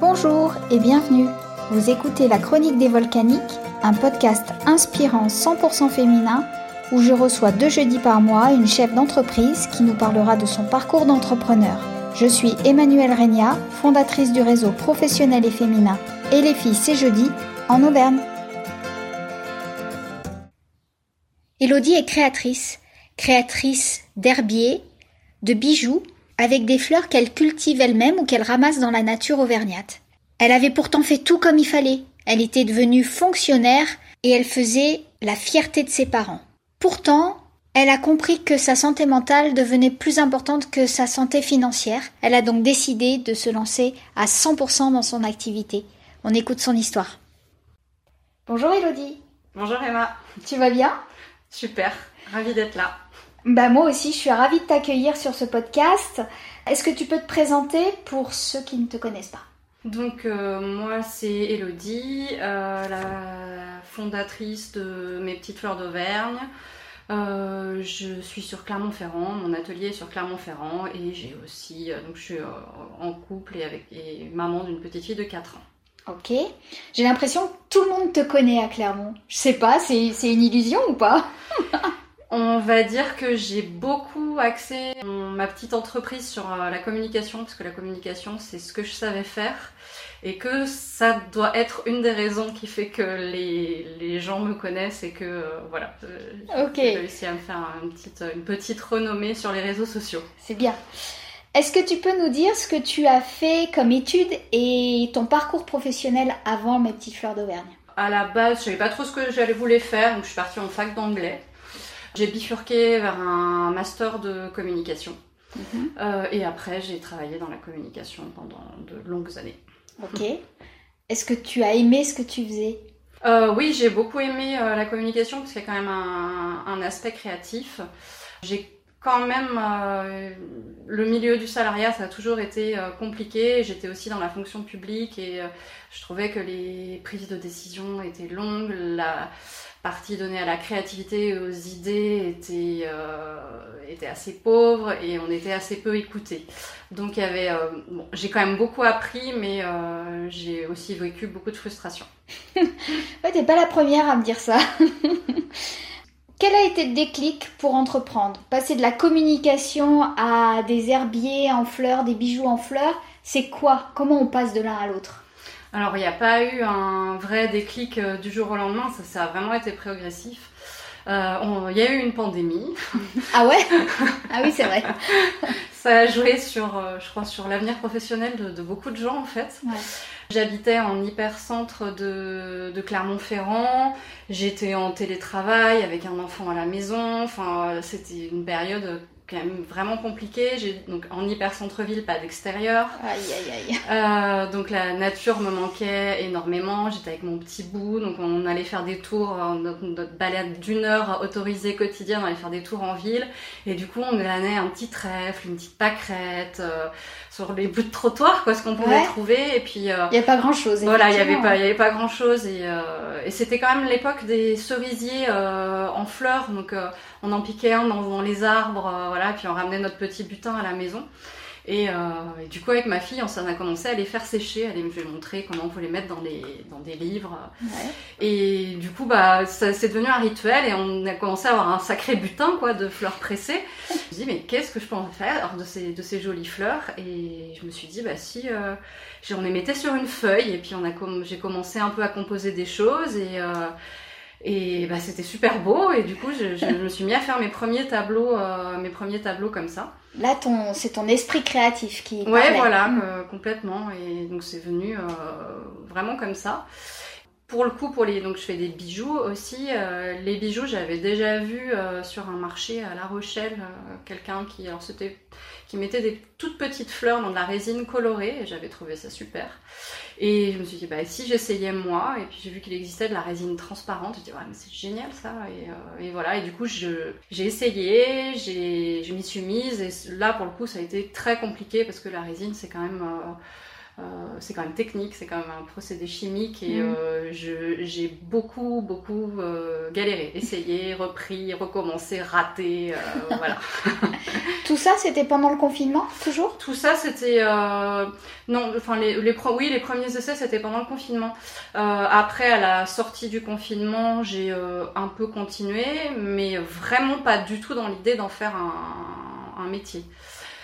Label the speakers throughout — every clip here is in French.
Speaker 1: Bonjour et bienvenue. Vous écoutez La Chronique des Volcaniques, un podcast inspirant 100% féminin où je reçois deux jeudis par mois une chef d'entreprise qui nous parlera de son parcours d'entrepreneur. Je suis Emmanuelle Regna, fondatrice du réseau professionnel et féminin Et les filles c'est jeudi en Auvergne. Elodie est créatrice, créatrice d'herbiers, de bijoux avec des fleurs qu'elle cultive elle-même ou qu'elle ramasse dans la nature auvergnate. Elle avait pourtant fait tout comme il fallait. Elle était devenue fonctionnaire et elle faisait la fierté de ses parents. Pourtant, elle a compris que sa santé mentale devenait plus importante que sa santé financière. Elle a donc décidé de se lancer à 100% dans son activité. On écoute son histoire. Bonjour Elodie.
Speaker 2: Bonjour Emma.
Speaker 1: Tu vas bien?
Speaker 2: Super, ravie d'être là.
Speaker 1: Bah moi aussi, je suis ravie de t'accueillir sur ce podcast. Est-ce que tu peux te présenter pour ceux qui ne te connaissent pas?
Speaker 2: Donc euh, moi c'est Elodie, euh, la fondatrice de Mes Petites Fleurs d'Auvergne. Euh, je suis sur Clermont-Ferrand, mon atelier est sur Clermont-Ferrand et j'ai aussi, donc je suis en couple et avec et maman d'une petite fille de 4 ans.
Speaker 1: Ok. J'ai l'impression que tout le monde te connaît à Clermont. Je sais pas, c'est une illusion ou pas?
Speaker 2: On va dire que j'ai beaucoup axé ma petite entreprise sur euh, la communication, parce que la communication, c'est ce que je savais faire. Et que ça doit être une des raisons qui fait que les, les gens me connaissent et que euh, voilà, euh, j'ai réussi à me faire une petite, une petite renommée sur les réseaux sociaux.
Speaker 1: C'est bien. Est-ce que tu peux nous dire ce que tu as fait comme étude et ton parcours professionnel avant mes petites fleurs d'Auvergne?
Speaker 2: À la base, je savais pas trop ce que j'allais vouloir faire, donc je suis partie en fac d'anglais. J'ai bifurqué vers un master de communication. Mhm. Euh, et après, j'ai travaillé dans la communication pendant de longues années.
Speaker 1: Ok. Est-ce que tu as aimé ce que tu faisais?
Speaker 2: Euh, Oui, j'ai beaucoup aimé euh, la communication parce qu'il y a quand même un, un aspect créatif. J'ai quand même le milieu du salariat, ça a toujours été compliqué. J'étais aussi dans la fonction publique et je trouvais que les prises de décision étaient longues. La, partie donnée à la créativité aux idées était, euh, était assez pauvre et on était assez peu écouté. Donc euh, j'ai quand même beaucoup appris, mais euh, j'ai aussi vécu beaucoup de frustration.
Speaker 1: ouais, t'es pas la première à me dire ça. Quel a été le déclic pour entreprendre? Passer de la communication à des herbiers en fleurs, des bijoux en fleurs, c'est quoi? Comment on passe de l'un à l'autre?
Speaker 2: Alors, il n'y a pas eu un vrai déclic euh, du jour au lendemain, ça, ça a vraiment été progressif. Euh, il y a eu une pandémie.
Speaker 1: Ah ouais? Ah oui, c'est vrai.
Speaker 2: ça a joué sur, euh, je crois, sur l'avenir professionnel de, beaucoup de gens en fait. J'habitais en hypercentre de, de Clermont-Ferrand. J'étais en télétravail avec un enfant à la maison. Enfin, c'était une période quand même vraiment compliqué. J'ai donc en hyper centre-ville, pas d'extérieur.
Speaker 1: Aïe aïe aïe.
Speaker 2: Euh, donc la nature me manquait énormément. J'étais avec mon petit bout, donc on allait faire des tours, euh, notre, notre balade d'une heure autorisée quotidienne, on allait faire des tours en ville. Et du coup, on allait un petit trèfle, une petite pâquerette euh, sur les bouts de trottoir, quoi, ce qu'on pouvait trouver. Et puis
Speaker 1: euh, il n'y a pas grand chose.
Speaker 2: Voilà, il y avait pas, il avait pas grand chose. Et, et c'était quand même l'époque des cerisiers en fleurs, donc on en piquait un dans, les arbres, euh, voilà, puis on ramenait notre petit butin à la maison. Et, euh, du coup, avec ma fille, on, s'en a commencé à les faire sécher, à les montrer comment on pouvait les mettre dans, les, dans des livres. Et du coup, bah, ça, c'est devenu un rituel et on a commencé à avoir un sacré butin quoi, de fleurs pressées. je me suis dit, mais qu'est-ce que je peux en faire de ces, de ces jolies fleurs? Et je me suis dit, bah si, euh, on les mettait sur une feuille et puis on a j'ai commencé un peu à composer des choses et... Euh, et bah, c'était super beau et du coup je, je, me suis mis à faire mes premiers tableaux, euh, mes premiers tableaux comme ça.
Speaker 1: Là, ton, c'est ton esprit créatif qui.
Speaker 2: Ouais, voilà, mm. euh, complètement. Et donc c'est venu euh, vraiment comme ça. Pour le coup, pour les, donc je fais des bijoux aussi. Euh, les bijoux, j'avais déjà vu sur un marché à La Rochelle quelqu'un qui, alors c'était, qui mettait des toutes petites fleurs dans de la résine colorée. Et j'avais trouvé ça super. Et je me suis dit, bah si j'essayais moi, et puis j'ai vu qu'il existait de la résine transparente, je me dit, ouais, mais c'est génial ça. Et, et, voilà. Et du coup, j'ai essayé, je m'y suis mise. Et là, pour le coup, ça a été très compliqué parce que la résine, c'est quand même euh, c'est quand même technique, c'est quand même un procédé chimique et
Speaker 1: Mm.
Speaker 2: euh, j'ai beaucoup, beaucoup euh, galéré, essayé, repris, recommencé, raté, euh, voilà.
Speaker 1: Tout ça, c'était pendant le confinement, toujours?
Speaker 2: Tout ça, c'était euh, non, enfin les, les pro- oui, les premiers essais, c'était pendant le confinement. Euh, après, à la sortie du confinement, j'ai euh, un peu continué, mais vraiment pas du tout dans l'idée d'en faire un, un métier.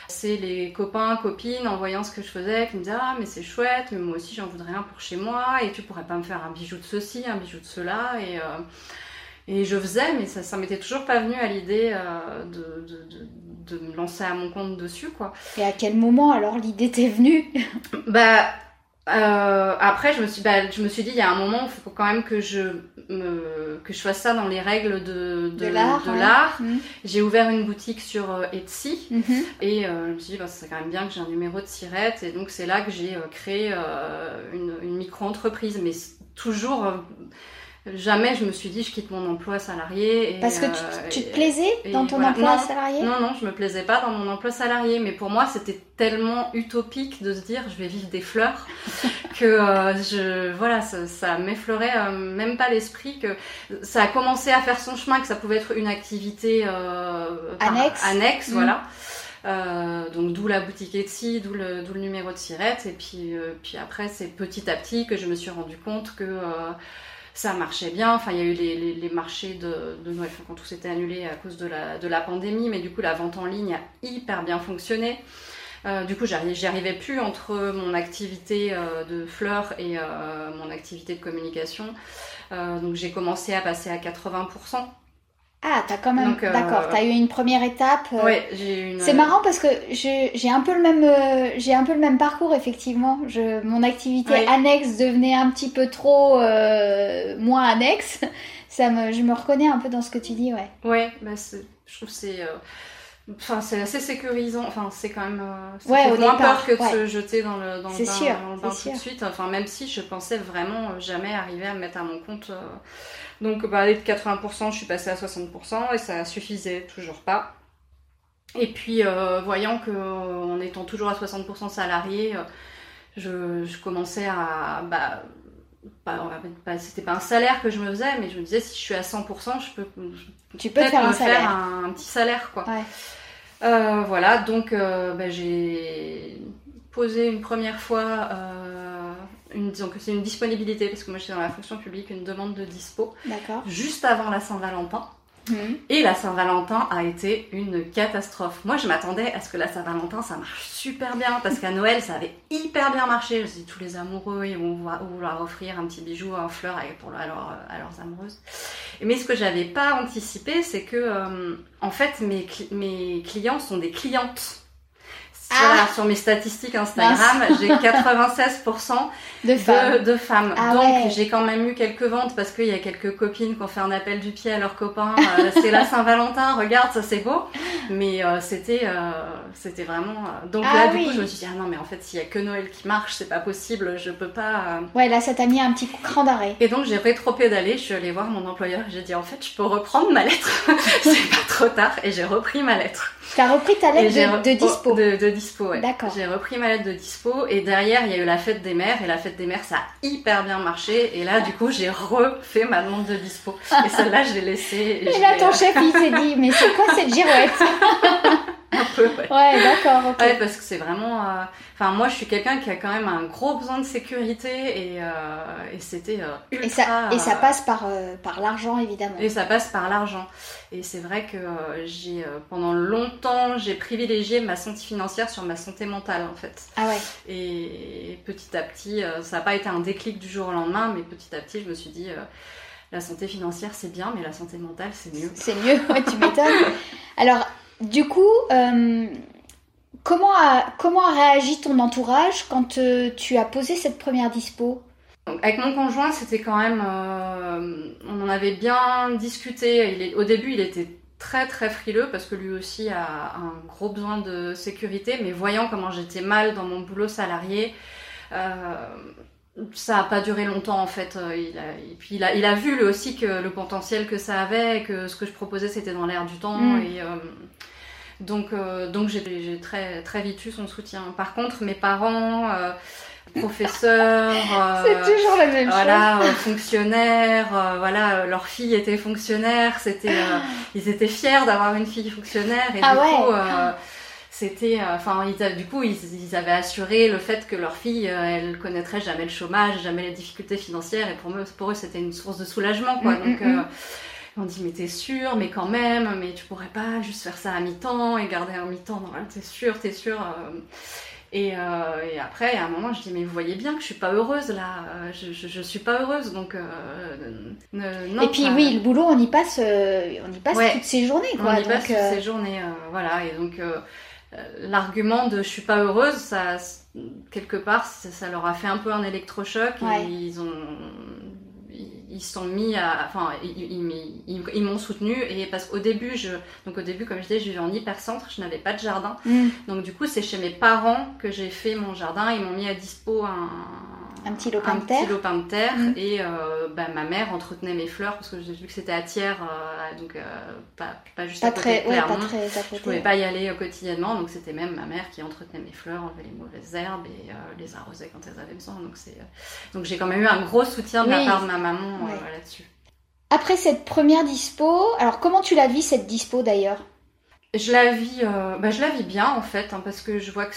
Speaker 2: C'est les copains, copines, en voyant ce que je faisais, qui me disaient Ah, mais c'est chouette, mais moi aussi j'en voudrais un pour chez moi, et tu pourrais pas me faire un bijou de ceci, un bijou de cela. Et, euh, et je faisais, mais ça, ça m'était toujours pas venu à l'idée euh, de, de, de, de me lancer à mon compte dessus, quoi.
Speaker 1: Et à quel moment alors l'idée t'est venue?
Speaker 2: Bah, euh, après, je me suis, bah, je me suis dit, il y a un moment, il faut quand même que je me, que je fasse ça dans les règles de,
Speaker 1: De l'art, ouais. Mhm.
Speaker 2: J'ai ouvert une boutique sur euh, Etsy.
Speaker 1: Mhm.
Speaker 2: Et euh, je me suis dit, bah, c'est quand même bien que j'ai un numéro de sirette. Et donc, c'est là que j'ai euh, créé une, une micro-entreprise. Mais toujours, jamais je me suis dit, je quitte mon emploi salarié. Et,
Speaker 1: Parce que
Speaker 2: euh,
Speaker 1: tu, tu te
Speaker 2: et-
Speaker 1: plaisais
Speaker 2: et
Speaker 1: dans ton
Speaker 2: voilà.
Speaker 1: emploi
Speaker 2: Non,
Speaker 1: salarié
Speaker 2: non, non, je me plaisais pas dans mon emploi salarié, mais pour moi c'était tellement utopique de se dire je vais vivre des fleurs que euh, je, voilà, ça, ça m'effleurait euh, même pas l'esprit que ça a commencé à faire son chemin, que ça pouvait être une activité euh, par-
Speaker 1: Annexe. Mm.
Speaker 2: voilà. Euh, donc d'où la boutique Etsy, d'où le, d'où le numéro de sirette, et puis, euh, puis après c'est petit à petit que je me suis rendu compte que euh, ça marchait bien. Enfin, il y a eu les, les, marchés de, Noël quand tout s'était annulé à cause de la, de la pandémie, mais du coup, la vente en ligne a hyper bien fonctionné. Euh, du coup, j'y arrivais plus entre mon activité euh, de fleurs et euh, mon activité de communication. Donc, j'ai commencé à passer à 80%.
Speaker 1: Ah, t'as quand même.
Speaker 2: Euh,
Speaker 1: D'accord, t'as eu une première étape. euh,
Speaker 2: Ouais, j'ai eu une.
Speaker 1: C'est marrant parce que j'ai un peu le même euh, j'ai un peu le même parcours effectivement. Je, mon activité annexe devenait un petit peu trop euh, moins annexe. Ça me, je me reconnais un peu dans ce que tu dis, ouais.
Speaker 2: Ouais, bah je trouve que c'est. Enfin, c'est assez sécurisant. Enfin, c'est quand même. euh, ça
Speaker 1: Ouais,
Speaker 2: fait
Speaker 1: au
Speaker 2: moins
Speaker 1: départ,
Speaker 2: peur que de
Speaker 1: ouais.
Speaker 2: se jeter dans le, dans le bain,
Speaker 1: sûr,
Speaker 2: dans le bain tout de suite. Enfin, même si je pensais vraiment euh, jamais arriver à me mettre à mon compte. euh. Donc, bah, aller de 80%, je suis passée à 60% et ça suffisait toujours pas. Et puis, euh, voyant que en étant toujours à 60% salarié, je, je commençais à. Bah, pas- pas- c'était pas un salaire que je me faisais, mais je me disais si je suis à 100%, je peux,
Speaker 1: Tu peux un
Speaker 2: me
Speaker 1: salaire.
Speaker 2: faire un, un petit salaire quoi.
Speaker 1: Ouais.
Speaker 2: Euh, voilà, donc euh, bah, j'ai posé une première fois, euh, une, disons que c'est une disponibilité parce que moi j'étais dans la fonction publique, une demande de dispo juste avant la Saint-Valentin.
Speaker 1: Mhm.
Speaker 2: Et la Saint-Valentin a été une catastrophe. Moi, je m'attendais à ce que la Saint-Valentin, ça marche super bien, parce qu'à Noël, ça avait hyper bien marché. Je me suis dit, tous les amoureux, ils vont vouloir offrir un petit bijou en fleurs pour, à, leur- à leurs amoureuses. Mais ce que j'avais pas anticipé, c'est que, euh, en fait, mes clients sont des clientes.
Speaker 1: Ah
Speaker 2: Voilà, sur mes statistiques Instagram, j'ai 96%
Speaker 1: De femmes.
Speaker 2: de femmes.
Speaker 1: Ah
Speaker 2: Donc
Speaker 1: ouais.
Speaker 2: j'ai quand même eu quelques ventes parce qu'il y a quelques copines qui ont fait un appel du pied à leurs copains. euh, c'est la Saint-Valentin, regarde, ça c'est beau. Mais euh, c'était euh, c'était vraiment. Donc
Speaker 1: Ah
Speaker 2: là, du
Speaker 1: oui.
Speaker 2: coup, je me suis dit, ah non, mais en fait, s'il y a que Noël qui marche, c'est pas possible, je peux pas.
Speaker 1: Ouais, là, ça t'a mis un petit cran d'arrêt.
Speaker 2: Et donc j'ai rétro-pédalé, je suis allée voir mon employeur et j'ai dit, en fait, je peux reprendre ma lettre. c'est pas trop tard. Et j'ai repris ma lettre.
Speaker 1: T'as repris ta
Speaker 2: Et
Speaker 1: lettre de, de dispo.
Speaker 2: de, de dispo, ouais.
Speaker 1: D'accord.
Speaker 2: J'ai repris ma lettre de dispo et derrière il y a eu la fête des mères et la fête des mères ça a hyper bien marché et là du coup j'ai refait ma demande de dispo et celle-là je l'ai laissée.
Speaker 1: Et
Speaker 2: je
Speaker 1: là, ton
Speaker 2: euh,
Speaker 1: chef, il s'est dit, mais c'est quoi cette girouette?
Speaker 2: un peu, ouais.
Speaker 1: Ouais, d'accord.
Speaker 2: Ouais, parce que c'est vraiment. euh, Enfin, moi, je suis quelqu'un qui a quand même un gros besoin de sécurité et, euh, et c'était euh, ultra.
Speaker 1: Et ça, et ça passe par, par l'argent, évidemment.
Speaker 2: Et ça passe par l'argent. Et c'est vrai que j'ai pendant longtemps j'ai privilégié ma santé financière sur ma santé mentale en fait.
Speaker 1: Ah ouais.
Speaker 2: Et petit à petit, ça n'a pas été un déclic du jour au lendemain, mais petit à petit, je me suis dit, la santé financière c'est bien, mais la santé mentale c'est mieux.
Speaker 1: C'est mieux, ouais, tu m'étonnes. Alors, du coup, euh, comment, a, comment a réagi ton entourage quand euh, tu as posé cette première dispo?
Speaker 2: Avec mon conjoint, c'était quand même, euh, on en avait bien discuté. Au début, il était très très frileux parce que lui aussi a un gros besoin de sécurité, mais voyant comment j'étais mal dans mon boulot salarié. Ça a pas duré longtemps en fait. Euh, Il a, et puis il a, il a vu lui aussi que le potentiel que ça avait, que ce que je proposais c'était dans l'air du temps.
Speaker 1: Mm.
Speaker 2: Et, euh, donc, euh, donc j'ai très, très vite eu son soutien. Par contre, mes parents, euh, professeurs,
Speaker 1: c'est toujours la même
Speaker 2: voilà, fonctionnaires, voilà, leur fille était fonctionnaire, c'était, ils étaient fiers d'avoir une fille fonctionnaire et
Speaker 1: Ah
Speaker 2: du
Speaker 1: ouais.
Speaker 2: coup, euh, c'était, euh, enfin, a- du coup, ils, ils avaient assuré le fait que leur fille, euh, elle connaîtrait jamais le chômage, jamais les difficultés financières, et pour eux, pour eux, c'était une source de soulagement, quoi.
Speaker 1: Mm,
Speaker 2: Donc,
Speaker 1: mm, mm.
Speaker 2: euh, on dit, mais t'es sûr, mais quand même, mais tu pourrais pas juste faire ça à mi-temps et garder un mi-temps. Non, t'es sûr, t'es sûr. euh. Et, euh, et après, à un moment, je dis, mais vous voyez bien que je suis pas heureuse là, euh, je, je, je suis pas heureuse, donc euh, ne- non.
Speaker 1: Et puis oui, le boulot, on y passe, euh, on y passe
Speaker 2: Ouais.
Speaker 1: toutes ces journées, quoi.
Speaker 2: on y
Speaker 1: donc,
Speaker 2: passe toutes
Speaker 1: euh,
Speaker 2: ces journées, euh, voilà. Et donc, euh, euh, l'argument de je suis pas heureuse, ça, quelque part, ça, ça leur a fait un peu un électrochoc.
Speaker 1: Ouais.
Speaker 2: Et ils ont, ils sont mis à, enfin, ils, ils- ils- ils m'ont soutenu. Et parce qu'au début, je, donc au début, comme je disais, je vivais en hypercentre, je n'avais pas de jardin.
Speaker 1: hmm,
Speaker 2: Donc du coup, c'est chez mes parents que j'ai fait mon jardin. Ils m'ont mis à dispo un,
Speaker 1: Un petit lopin
Speaker 2: un
Speaker 1: de terre.
Speaker 2: petit lopin de terre.
Speaker 1: Mm.
Speaker 2: Et euh, bah, ma mère entretenait mes fleurs parce que j'ai vu que c'était à tiers, euh, donc euh, pas, pas juste
Speaker 1: pas
Speaker 2: à côté
Speaker 1: très,
Speaker 2: de
Speaker 1: ouais, pas très à
Speaker 2: Je
Speaker 1: côté.
Speaker 2: pouvais pas y aller euh, quotidiennement, donc c'était même ma mère qui entretenait mes fleurs, enlevait les mauvaises herbes et les arrosait quand elles avaient besoin. Donc donc j'ai quand même eu un gros soutien de
Speaker 1: Oui.
Speaker 2: la part de ma maman
Speaker 1: Ouais.
Speaker 2: là-dessus.
Speaker 1: Après cette première dispo, alors comment tu la vis cette dispo d'ailleurs?
Speaker 2: Je la vis, euh, bah, je la vis bien en fait, hein, parce que je vois que,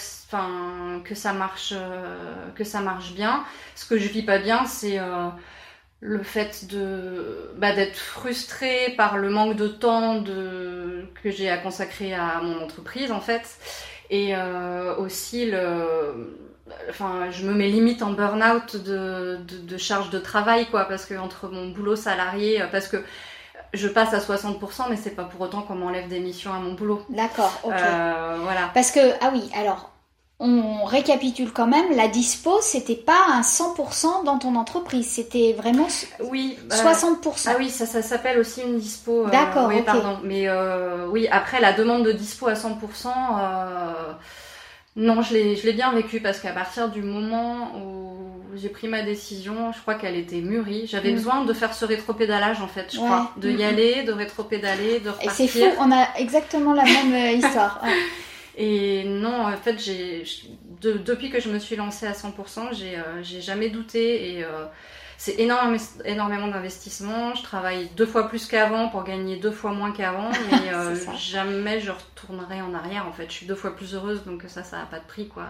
Speaker 2: ça marche, euh, que ça marche bien. Ce que je vis pas bien, c'est euh, le fait bah, d'être frustrée par le manque de temps que j'ai à consacrer à mon entreprise en fait, et aussi je me mets limite en burn-out de, de, charge de travail, quoi, parce que entre mon boulot salarié, parce que je passe à 60%, mais c'est pas pour autant qu'on m'enlève des missions à mon boulot.
Speaker 1: D'accord, ok.
Speaker 2: Euh, voilà.
Speaker 1: Parce que, ah oui, alors, on récapitule quand même, la dispo, c'était pas un 100% dans ton entreprise, c'était vraiment
Speaker 2: Oui. euh,
Speaker 1: 60%.
Speaker 2: Ah oui, ça, ça s'appelle aussi une dispo. euh,
Speaker 1: D'accord,
Speaker 2: Oui, pardon. Mais euh, oui, après la demande de dispo à 100%, euh, non, je l'ai, je l'ai bien vécu parce qu'à partir du moment où j'ai pris ma décision, je crois qu'elle était mûrie. J'avais
Speaker 1: Mm.
Speaker 2: besoin de faire ce rétropédalage en fait, je
Speaker 1: Ouais.
Speaker 2: crois, de y
Speaker 1: Mm,
Speaker 2: aller, de rétropédaler, de
Speaker 1: Et c'est
Speaker 2: repartir.
Speaker 1: fou, on a exactement la même euh, histoire. Ouais.
Speaker 2: Et non, en fait, j'ai de- depuis que je me suis lancée à 100%, j'ai euh, j'ai jamais douté et euh, c'est énorme, énormément d'investissement. Je travaille deux fois plus qu'avant pour gagner deux fois moins qu'avant, mais euh, jamais je retournerai en arrière. En fait, je suis deux fois plus heureuse, donc ça, ça a pas de prix, quoi.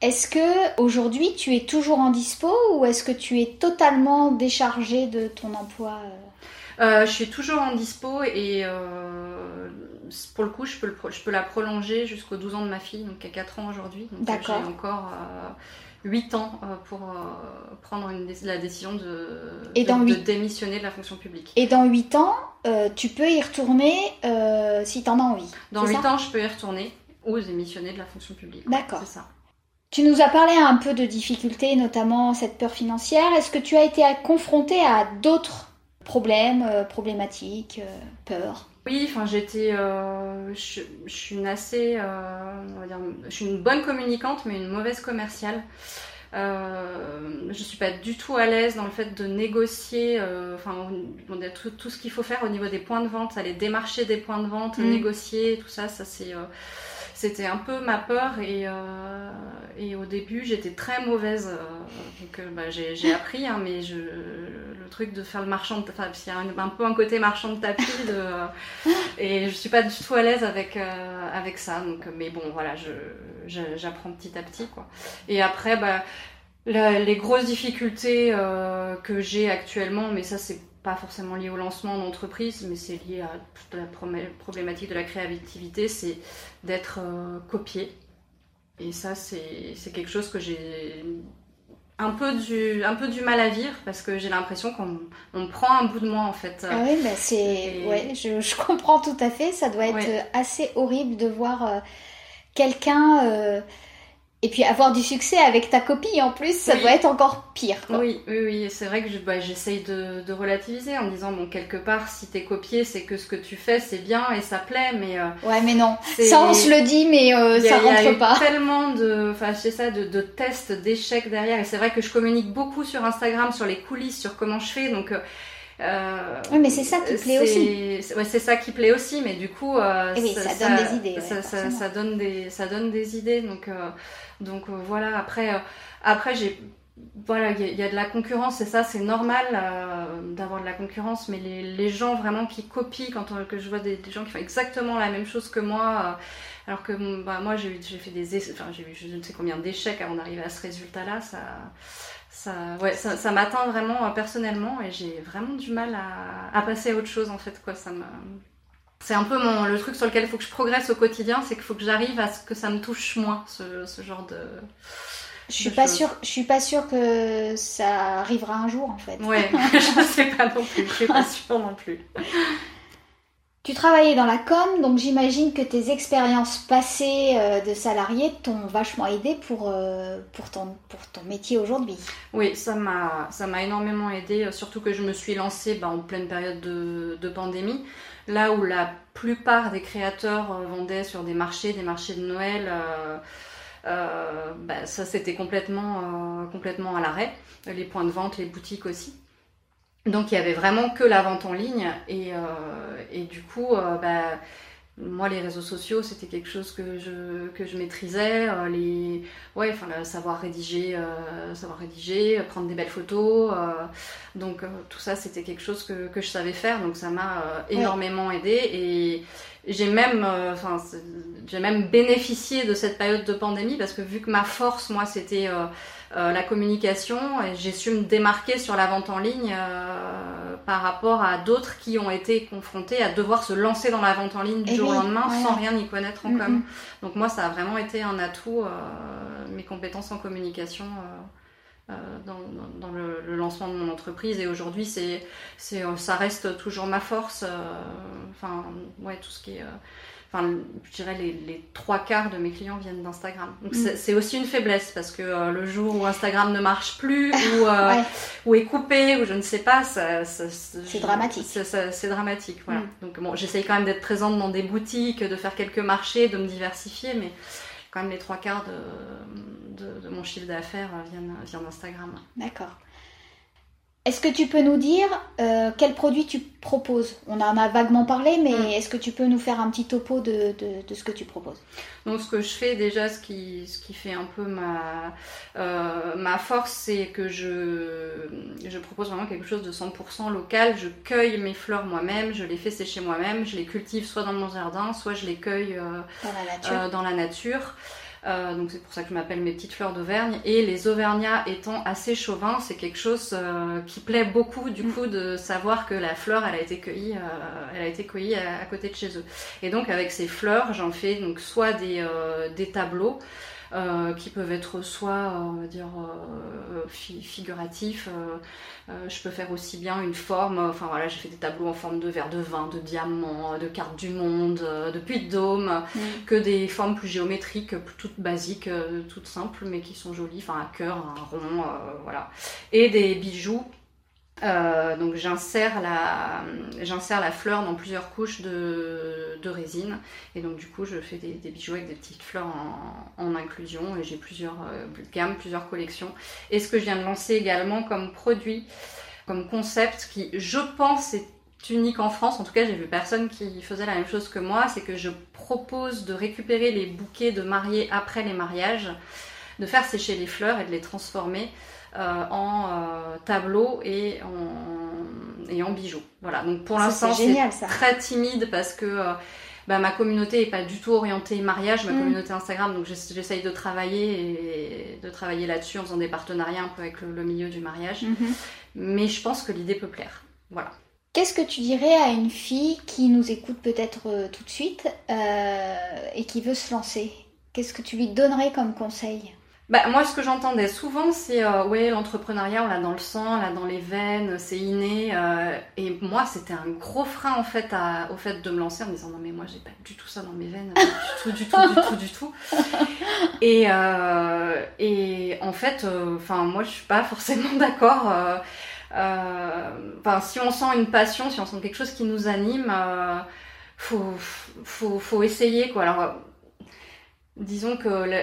Speaker 1: Est-ce que aujourd'hui tu es toujours en dispo ou est-ce que tu es totalement déchargé de ton emploi euh?
Speaker 2: Euh, je suis toujours en dispo et euh, pour le coup, je peux, le pro- je peux la prolonger jusqu'aux 12 ans de ma fille, donc qui a 4 ans aujourd'hui. Donc
Speaker 1: D'accord.
Speaker 2: j'ai encore euh, 8 ans euh, pour euh, prendre une la décision de,
Speaker 1: Et
Speaker 2: de,
Speaker 1: dans
Speaker 2: de
Speaker 1: huit-
Speaker 2: démissionner de la fonction publique.
Speaker 1: Et dans 8 ans, euh, tu peux y retourner euh, si tu en as envie.
Speaker 2: Dans
Speaker 1: c'est
Speaker 2: 8
Speaker 1: ça?
Speaker 2: ans, je peux y retourner ou démissionner de la fonction publique.
Speaker 1: D'accord.
Speaker 2: C'est ça.
Speaker 1: Tu nous as parlé un peu de difficultés, notamment cette peur financière. Est-ce que tu as été confronté à d'autres problèmes, euh, problématiques, peurs?
Speaker 2: Oui, enfin j'étais, euh, je, je suis une assez, euh, on va dire, je suis une bonne communicante mais une mauvaise commerciale. Euh, je suis pas du tout à l'aise dans le fait de négocier, enfin on a tout, tout ce qu'il faut faire au niveau des points de vente, aller démarcher des points de vente,
Speaker 1: Mm.
Speaker 2: négocier, tout ça, ça c'est, c'était un peu ma peur et, et au début j'étais très mauvaise, donc bah, j'ai, j'ai appris, hein, mais je, le truc de faire le marchand, de, enfin il y a un, un peu un côté marchand de tapis de et je suis pas du tout à l'aise avec euh, avec ça donc mais bon voilà je je- j'apprends petit à petit quoi. Et après bah la- les grosses difficultés euh, que j'ai actuellement mais ça c'est pas forcément lié au lancement d'entreprise mais c'est lié à toute la problématique de la créativité c'est d'être euh, copié. Et ça c'est quelque chose que j'ai un peu du un peu du mal à vivre parce que j'ai l'impression qu'on on prend un bout de moi en fait
Speaker 1: Ah oui, bah c'est,
Speaker 2: Et-
Speaker 1: ouais, je, je comprends tout à fait. Ça doit être
Speaker 2: Ouais.
Speaker 1: assez horrible de voir euh, quelqu'un euh, et puis avoir du succès avec ta copie en plus. Ça
Speaker 2: Oui.
Speaker 1: doit être encore pire. quoi.
Speaker 2: Oui, oui, oui, c'est vrai que je- bah, j'essaye de, de relativiser en me disant, bon, quelque part, si t'es copié, c'est que ce que tu fais, c'est bien et ça plaît, mais euh,
Speaker 1: Ouais, mais non. Ça, on se le dit, mais euh,
Speaker 2: il y a-
Speaker 1: ça
Speaker 2: il y a
Speaker 1: rentre
Speaker 2: eu
Speaker 1: pas.
Speaker 2: tellement de, enfin, c'est ça, de, de tests, d'échecs derrière, et c'est vrai que je communique beaucoup sur Instagram, sur les coulisses, sur comment je fais, donc euh,
Speaker 1: oui, mais c'est ça qui plaît aussi.
Speaker 2: Ouais, c'est ça qui plaît aussi, mais du coup,
Speaker 1: oui, ça, donne des idées.
Speaker 2: Ça, ça, donne des, ça donne des idées. Donc, donc voilà. Après, après j'ai voilà, il y, a de la concurrence et ça c'est normal euh, d'avoir de la concurrence, mais les, les, gens vraiment qui copient, quand que je vois des, gens qui font exactement la même chose que moi, euh, alors que bah, moi j'ai fait des, enfin j'ai eu je ne sais combien d'échecs avant d'arriver à ce résultat-là, ça, ça, ouais, ça, ça m'atteint vraiment euh, personnellement et j'ai vraiment du mal à, à, passer à autre chose en fait quoi, ça me c'est un peu mon, le truc sur lequel il faut que je progresse au quotidien, c'est qu'il faut que j'arrive à ce que ça me touche moins, ce, ce genre de,
Speaker 1: je suis pas sûre, je suis pas sûre que ça arrivera un jour en fait.
Speaker 2: Ouais, je sais pas non plus, je suis pas sûre non plus.
Speaker 1: Tu travaillais dans la com, donc j'imagine que tes expériences passées euh, de salarié t'ont vachement aidé pour, euh, pour, ton, pour ton métier aujourd'hui.
Speaker 2: Oui, ça m'a, énormément aidé, euh, surtout que je me suis lancée bah, en pleine période de, de, pandémie, là où la plupart des créateurs vendaient sur des marchés, des marchés de Noël. Bah, ça c'était complètement, complètement à l'arrêt. Les points de vente, les boutiques aussi. Donc il y avait vraiment que la vente en ligne et, euh, et du coup, bah, moi les réseaux sociaux c'était quelque chose que je, que je maîtrisais les ouais enfin savoir rédiger savoir rédiger prendre des belles photos donc tout ça c'était quelque chose que, que, je savais faire donc ça m'a énormément aidé et j'ai même, euh, enfin, j'ai même bénéficié de cette période de pandémie parce que vu que ma force, moi, c'était euh, euh, la communication, et j'ai su me démarquer sur la vente en ligne par rapport à d'autres qui ont été confrontés à devoir se lancer dans la vente en ligne du eh jour au lendemain sans rien y connaître en mm, com. Mm. Donc moi, ça a vraiment été un atout, mes compétences en communication. dans, dans, le, le, lancement de mon entreprise et aujourd'hui c'est ça reste toujours ma force enfin ouais tout ce qui est euh, enfin je dirais les, les, trois quarts de mes clients viennent d'Instagram donc mm. c'est aussi une faiblesse parce que euh, le jour où Instagram ne marche plus ou euh, ou est coupé ou je ne sais pas
Speaker 1: c'est dramatique
Speaker 2: c'est dramatique voilà mm. donc bon j'essaye quand même d'être présente dans des boutiques de faire quelques marchés de me diversifier mais quand même les trois quarts de, de, de mon chiffre d'affaires viennent, viennent d'Instagram.
Speaker 1: D'accord. Est-ce que tu peux nous dire euh, quel produit tu proposes? On en a vaguement parlé, mais mm. est-ce que tu peux nous faire un petit topo de, de, ce que tu proposes?
Speaker 2: Donc ce que je fais déjà, ce qui, ce qui fait un peu ma, euh, ma force, c'est que je, je propose vraiment quelque chose de 100% local. Je cueille mes fleurs moi-même, je les fais sécher moi-même, je les cultive soit dans mon jardin, soit je les cueille euh,
Speaker 1: dans la nature.
Speaker 2: Dans la nature. Euh, donc c'est pour ça que je m'appelle mes petites fleurs d'Auvergne. Et les Auvergnats étant assez chauvins, c'est quelque chose euh, qui plaît beaucoup du mm. coup de savoir que la fleur elle a été cueillie, euh, elle a été cueillie à, côté de chez eux. Et donc avec ces fleurs, j'en fais donc soit des, des tableaux. Euh, qui peuvent être soit, on va dire, euh, figuratifs. Euh, je peux faire aussi bien une forme, enfin voilà, j'ai fait des tableaux en forme de verre de vin, de diamant, de cartes du monde, de puits de dôme, mm. que des formes plus géométriques, toutes basiques, toutes simples, mais qui sont jolies, enfin un cœur, un rond, voilà. Et des bijoux euh, donc j'insère la, la fleur dans plusieurs couches de, résine. Et donc du coup je fais des, bijoux avec des petites fleurs en, inclusion. Et j'ai plusieurs euh, gammes, plusieurs collections. Et ce que je viens de lancer également comme produit, comme concept qui je pense est unique en France, en tout cas j'ai vu personne qui faisait la même chose que moi, c'est que je propose de récupérer les bouquets de mariés après les mariages, de faire sécher les fleurs et de les transformer en euh, tableau et en, et en bijoux. Voilà, donc pour l'instant c'est très timide parce que euh, bah, ma communauté est pas du tout orientée mariage, ma mm. communauté Instagram, donc j'essaye de travailler et de travailler là-dessus en faisant des partenariats un peu avec le, milieu du mariage. Mm-hmm. Mais je pense que l'idée peut plaire. Voilà.
Speaker 1: Qu'est-ce que tu dirais à une fille qui nous écoute peut-être tout de suite et qui veut se lancer? Qu'est-ce que tu lui donnerais comme conseil?
Speaker 2: Bah, moi, ce que j'entendais souvent, c'est euh, ouais, l'entrepreneuriat, on l'a dans le sang, on l'a dans les veines, c'est inné. Euh, et moi, c'était un gros frein en fait à, au fait de me lancer en me disant non mais moi, j'ai pas du tout ça dans mes veines, du tout, du tout, du tout, du tout. Et, euh, et en fait, euh, enfin moi, je suis pas forcément d'accord. Euh, enfin, si on sent une passion, si on sent quelque chose qui nous anime, faut, faut, faut essayer quoi. Alors, disons que le,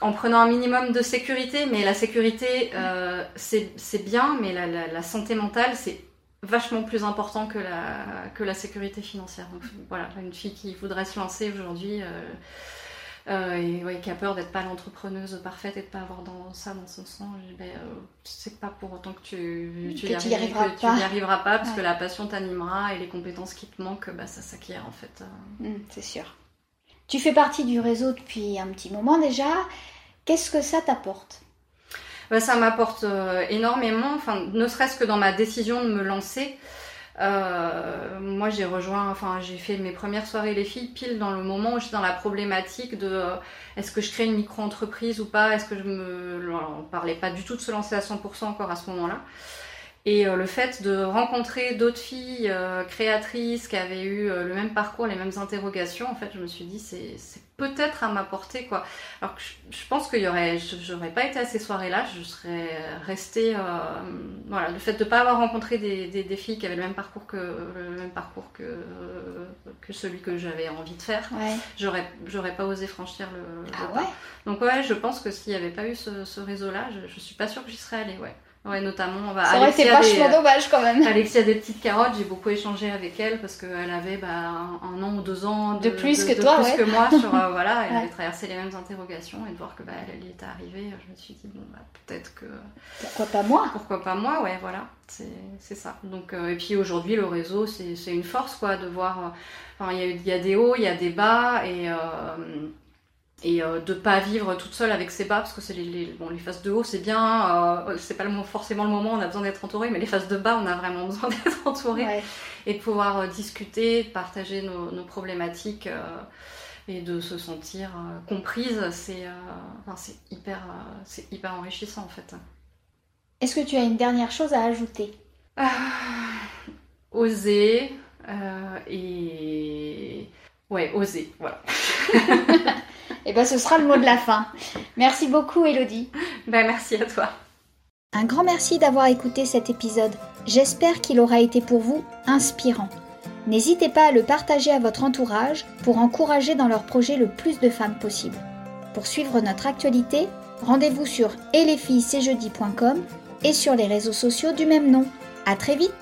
Speaker 2: en prenant un minimum de sécurité, mais la sécurité, euh, c'est bien, mais la, la, santé mentale, c'est vachement plus important que la, que la sécurité financière. Donc voilà, une fille qui voudrait se lancer aujourd'hui euh, et qui a peur d'être pas l'entrepreneuse parfaite et de pas avoir dans ça dans son sang, ben, euh, c'est pas pour autant que tu,
Speaker 1: tu, y, arriveras,
Speaker 2: pas. Tu arriveras pas parce que la passion t'animera et les compétences qui te manquent, bah, ça s'acquiert en fait.
Speaker 1: Mmh, c'est sûr. Tu fais partie du réseau depuis un petit moment déjà. Qu'est-ce que ça t'apporte?
Speaker 2: Bah, ça m'apporte euh, énormément, ne serait-ce que dans ma décision de me lancer. Euh, moi, j'ai rejoint, enfin, j'ai fait mes premières soirées les filles pile dans le moment où j'étais dans la problématique de euh, est-ce que je crée une micro-entreprise ou pas? Est-ce que je me, on parlait pas du tout de se lancer à 100% encore à ce moment-là. Et euh, le fait de rencontrer d'autres filles euh, créatrices qui avaient eu euh, le même parcours, les mêmes interrogations, en fait, je me suis dit, c'est peut-être à m'apporter, quoi. Alors que je, pense qu'il y aurait, j'aurais pas été à ces soirées-là, je serais restée, voilà, le fait de pas avoir rencontré des, des, filles qui avaient le même parcours que, le même parcours que, que celui que j'avais envie de faire, j'aurais, j'aurais pas osé franchir le,
Speaker 1: ah Ouais
Speaker 2: Donc ouais, je pense que s'il n'y avait pas eu ce, ce réseau-là, je, je suis pas sûre que j'y serais allée, ouais. Ouais, notamment,
Speaker 1: bah, ça aurait été vachement dommage quand même.
Speaker 2: Alexia des petites carottes, j'ai beaucoup échangé avec elle parce qu'elle avait bah, un, an ou deux ans
Speaker 1: de, plus que toi,
Speaker 2: plus que moi. Sur, euh, voilà, elle avait traversé les mêmes interrogations et de voir que bah, elle, y était arrivée, je me suis dit bon bah peut-être que.
Speaker 1: Pourquoi pas moi?
Speaker 2: Pourquoi pas moi, ouais, voilà, c'est ça. Donc euh, et puis aujourd'hui le réseau c'est une force quoi de voir. Euh, enfin il y, y, a des hauts, il y a des bas et et euh, de pas vivre toute seule avec ses bas parce que c'est les, les, bon, les phases de haut c'est bien euh, c'est pas le, forcément le moment on a besoin d'être entouré mais les phases de bas on a vraiment besoin d'être entouré et de pouvoir euh, discuter de partager nos, nos problématiques euh, et de se sentir euh, comprise c'est enfin, hyper c'est hyper enrichissant en fait.
Speaker 1: Est-ce que tu as une dernière chose à ajouter?
Speaker 2: Ah, oser et ouais oser voilà
Speaker 1: Et eh ben ce sera le mot de la fin. Merci beaucoup Elodie.
Speaker 2: Ben merci à toi.
Speaker 1: Un grand merci d'avoir écouté cet épisode. J'espère qu'il aura été pour vous inspirant. N'hésitez pas à le partager à votre entourage pour encourager dans leur projet le plus de femmes possible. Pour suivre notre actualité, rendez-vous sur et et sur les réseaux sociaux du même nom. À très vite